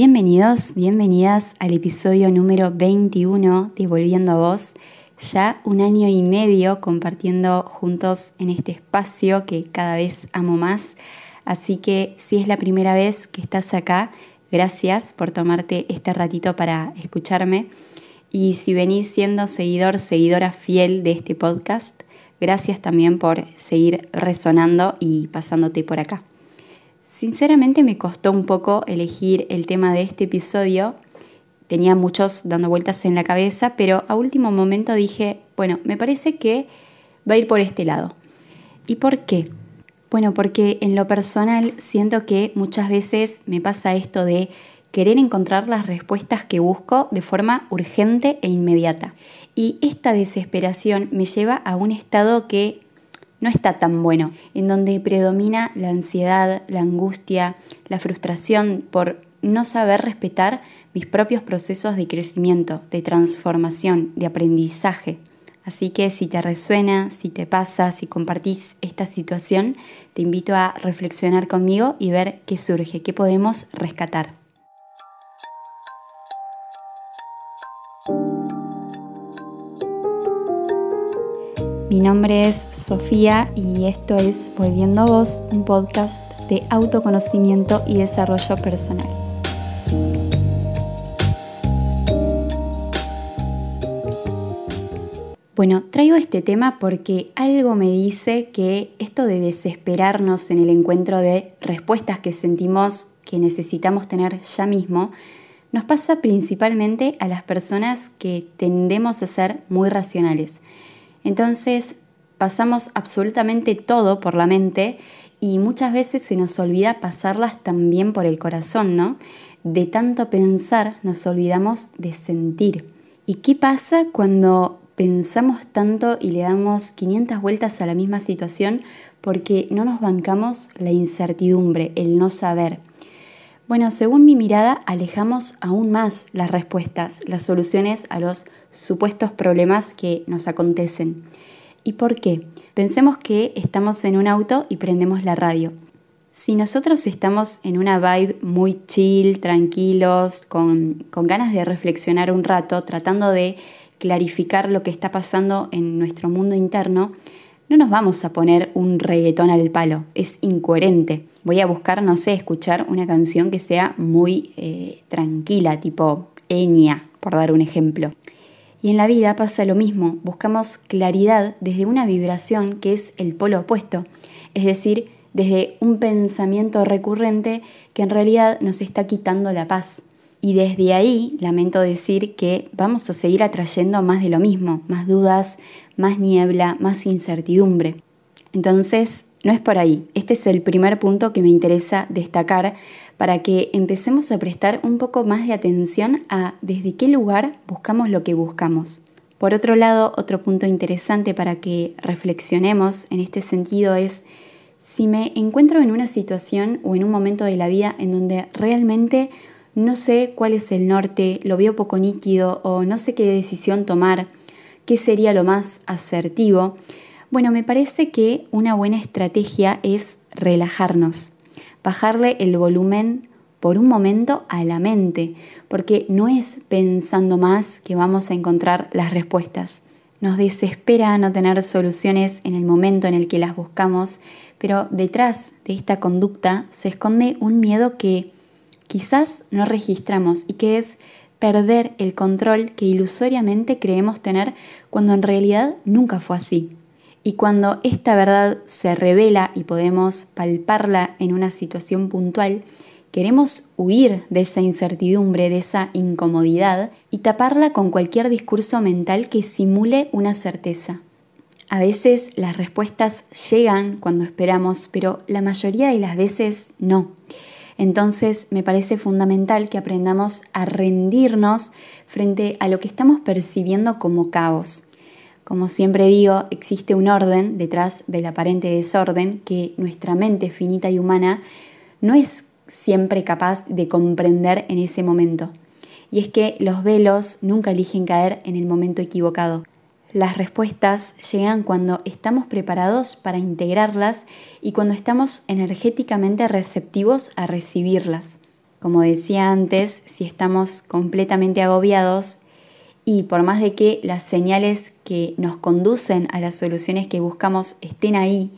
Bienvenidos, bienvenidas al episodio número 21 de Volviendo a Vos. Ya un año y medio compartiendo juntos en este espacio que cada vez amo más. Así que si es la primera vez que estás acá, gracias por tomarte este ratito para escucharme. Y si venís siendo seguidor, seguidora fiel de este podcast, gracias también por seguir resonando y pasándote por acá. Sinceramente me costó un poco elegir el tema de este episodio. Tenía muchos dando vueltas en la cabeza, pero a último momento dije, bueno, me parece que va a ir por este lado. ¿Y por qué? Bueno, porque en lo personal siento que muchas veces me pasa esto de querer encontrar las respuestas que busco de forma urgente e inmediata. Y esta desesperación me lleva a un estado que no está tan bueno, en donde predomina la ansiedad, la angustia, la frustración por no saber respetar mis propios procesos de crecimiento, de transformación, de aprendizaje. Así que si te resuena, si te pasa, si compartís esta situación, te invito a reflexionar conmigo y ver qué surge, qué podemos rescatar. Mi nombre es Sofía y esto es Volviendo a Vos, un podcast de autoconocimiento y desarrollo personal. Bueno, traigo este tema porque algo me dice que esto de desesperarnos en el encuentro de respuestas que sentimos que necesitamos tener ya mismo, nos pasa principalmente a las personas que tendemos a ser muy racionales entonces pasamos absolutamente todo por la mente y muchas veces se nos olvida pasarlas también por el corazón, ¿no? De tanto pensar nos olvidamos de sentir. ¿Y qué pasa cuando pensamos tanto y le damos 500 vueltas a la misma situación porque no nos bancamos la incertidumbre, el no saber? Bueno, según mi mirada, alejamos aún más las respuestas, las soluciones a los supuestos problemas que nos acontecen. ¿Y por qué? Pensemos que estamos en un auto y prendemos la radio. Si nosotros estamos en una vibe muy chill, tranquilos, con, con ganas de reflexionar un rato, tratando de clarificar lo que está pasando en nuestro mundo interno, no nos vamos a poner un reggaetón al palo, es incoherente. Voy a buscar, no sé, escuchar una canción que sea muy eh, tranquila, tipo Enya, por dar un ejemplo. Y en la vida pasa lo mismo, buscamos claridad desde una vibración que es el polo opuesto, es decir, desde un pensamiento recurrente que en realidad nos está quitando la paz. Y desde ahí lamento decir que vamos a seguir atrayendo más de lo mismo, más dudas, más niebla, más incertidumbre. Entonces, no es por ahí. Este es el primer punto que me interesa destacar para que empecemos a prestar un poco más de atención a desde qué lugar buscamos lo que buscamos. Por otro lado, otro punto interesante para que reflexionemos en este sentido es si me encuentro en una situación o en un momento de la vida en donde realmente no sé cuál es el norte, lo veo poco nítido o no sé qué decisión tomar, qué sería lo más asertivo, bueno, me parece que una buena estrategia es relajarnos, bajarle el volumen por un momento a la mente, porque no es pensando más que vamos a encontrar las respuestas. Nos desespera no tener soluciones en el momento en el que las buscamos, pero detrás de esta conducta se esconde un miedo que quizás no registramos y que es perder el control que ilusoriamente creemos tener cuando en realidad nunca fue así. Y cuando esta verdad se revela y podemos palparla en una situación puntual, queremos huir de esa incertidumbre, de esa incomodidad y taparla con cualquier discurso mental que simule una certeza. A veces las respuestas llegan cuando esperamos, pero la mayoría de las veces no. Entonces me parece fundamental que aprendamos a rendirnos frente a lo que estamos percibiendo como caos. Como siempre digo, existe un orden detrás del aparente desorden que nuestra mente finita y humana no es siempre capaz de comprender en ese momento. Y es que los velos nunca eligen caer en el momento equivocado. Las respuestas llegan cuando estamos preparados para integrarlas y cuando estamos energéticamente receptivos a recibirlas. Como decía antes, si estamos completamente agobiados y por más de que las señales que nos conducen a las soluciones que buscamos estén ahí,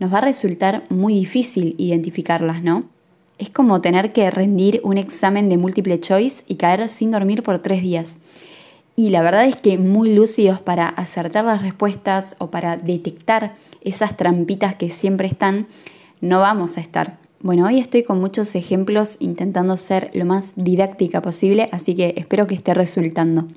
nos va a resultar muy difícil identificarlas, ¿no? Es como tener que rendir un examen de múltiple choice y caer sin dormir por tres días. Y la verdad es que muy lúcidos para acertar las respuestas o para detectar esas trampitas que siempre están, no vamos a estar. Bueno, hoy estoy con muchos ejemplos intentando ser lo más didáctica posible, así que espero que esté resultando.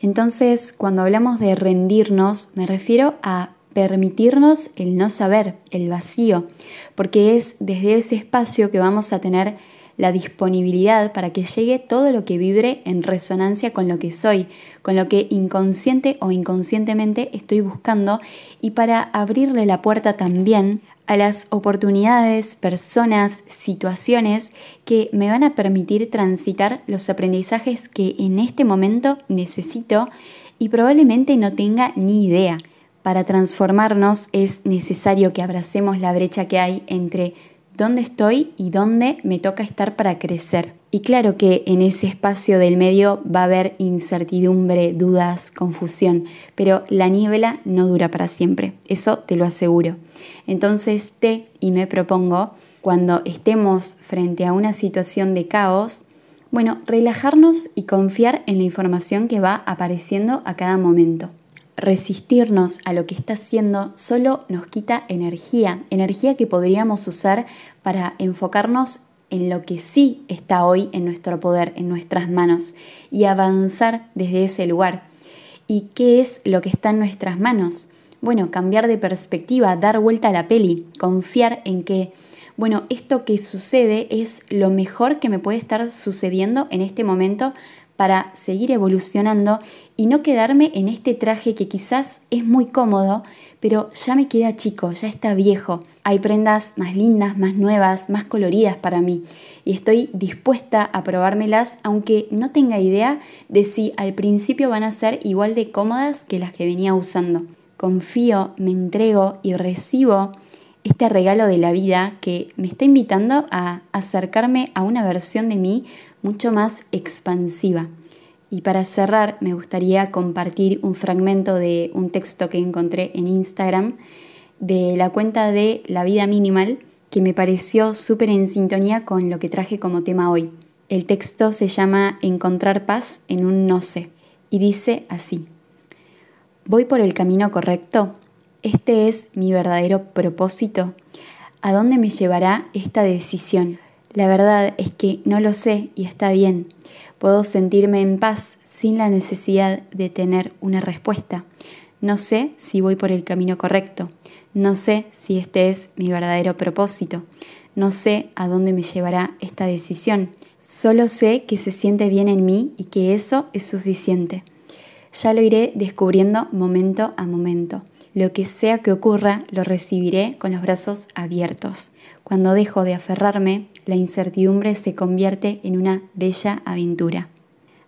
Entonces, cuando hablamos de rendirnos, me refiero a permitirnos el no saber, el vacío, porque es desde ese espacio que vamos a tener la disponibilidad para que llegue todo lo que vibre en resonancia con lo que soy, con lo que inconsciente o inconscientemente estoy buscando y para abrirle la puerta también a las oportunidades, personas, situaciones que me van a permitir transitar los aprendizajes que en este momento necesito y probablemente no tenga ni idea. Para transformarnos es necesario que abracemos la brecha que hay entre dónde estoy y dónde me toca estar para crecer. Y claro que en ese espacio del medio va a haber incertidumbre, dudas, confusión, pero la niebla no dura para siempre, eso te lo aseguro. Entonces te y me propongo, cuando estemos frente a una situación de caos, bueno, relajarnos y confiar en la información que va apareciendo a cada momento resistirnos a lo que está haciendo solo nos quita energía, energía que podríamos usar para enfocarnos en lo que sí está hoy en nuestro poder, en nuestras manos, y avanzar desde ese lugar. ¿Y qué es lo que está en nuestras manos? Bueno, cambiar de perspectiva, dar vuelta a la peli, confiar en que, bueno, esto que sucede es lo mejor que me puede estar sucediendo en este momento para seguir evolucionando y no quedarme en este traje que quizás es muy cómodo, pero ya me queda chico, ya está viejo. Hay prendas más lindas, más nuevas, más coloridas para mí y estoy dispuesta a probármelas aunque no tenga idea de si al principio van a ser igual de cómodas que las que venía usando. Confío, me entrego y recibo este regalo de la vida que me está invitando a acercarme a una versión de mí mucho más expansiva. Y para cerrar, me gustaría compartir un fragmento de un texto que encontré en Instagram de la cuenta de La Vida Minimal que me pareció súper en sintonía con lo que traje como tema hoy. El texto se llama Encontrar paz en un no sé y dice así, ¿voy por el camino correcto? ¿Este es mi verdadero propósito? ¿A dónde me llevará esta decisión? La verdad es que no lo sé y está bien. Puedo sentirme en paz sin la necesidad de tener una respuesta. No sé si voy por el camino correcto. No sé si este es mi verdadero propósito. No sé a dónde me llevará esta decisión. Solo sé que se siente bien en mí y que eso es suficiente. Ya lo iré descubriendo momento a momento. Lo que sea que ocurra, lo recibiré con los brazos abiertos. Cuando dejo de aferrarme, la incertidumbre se convierte en una bella aventura.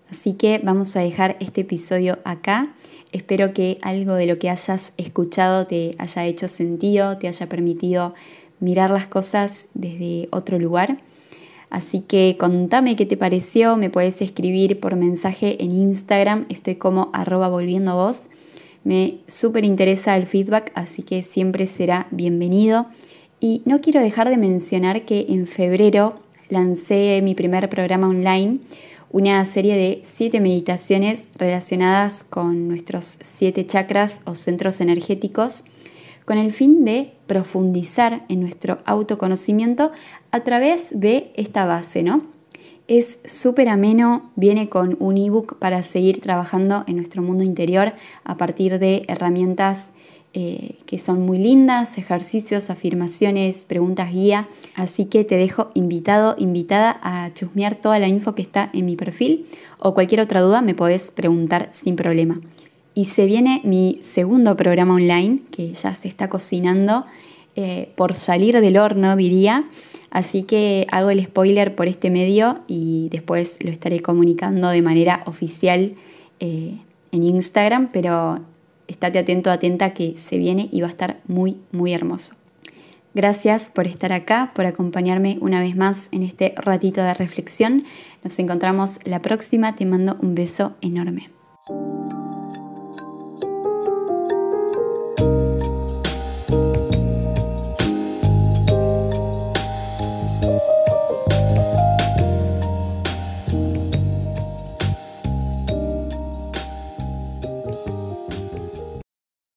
Así que vamos a dejar este episodio acá. Espero que algo de lo que hayas escuchado te haya hecho sentido, te haya permitido mirar las cosas desde otro lugar. Así que contame qué te pareció, me puedes escribir por mensaje en Instagram, estoy como arroba volviendo voz. Me súper interesa el feedback, así que siempre será bienvenido. Y no quiero dejar de mencionar que en febrero lancé mi primer programa online, una serie de siete meditaciones relacionadas con nuestros siete chakras o centros energéticos, con el fin de profundizar en nuestro autoconocimiento a través de esta base, ¿no? Es súper ameno, viene con un ebook para seguir trabajando en nuestro mundo interior a partir de herramientas eh, que son muy lindas, ejercicios, afirmaciones, preguntas guía. Así que te dejo invitado, invitada a chusmear toda la info que está en mi perfil o cualquier otra duda me podés preguntar sin problema. Y se viene mi segundo programa online que ya se está cocinando eh, por salir del horno, diría. Así que hago el spoiler por este medio y después lo estaré comunicando de manera oficial eh, en Instagram, pero estate atento, atenta que se viene y va a estar muy, muy hermoso. Gracias por estar acá, por acompañarme una vez más en este ratito de reflexión. Nos encontramos la próxima. Te mando un beso enorme.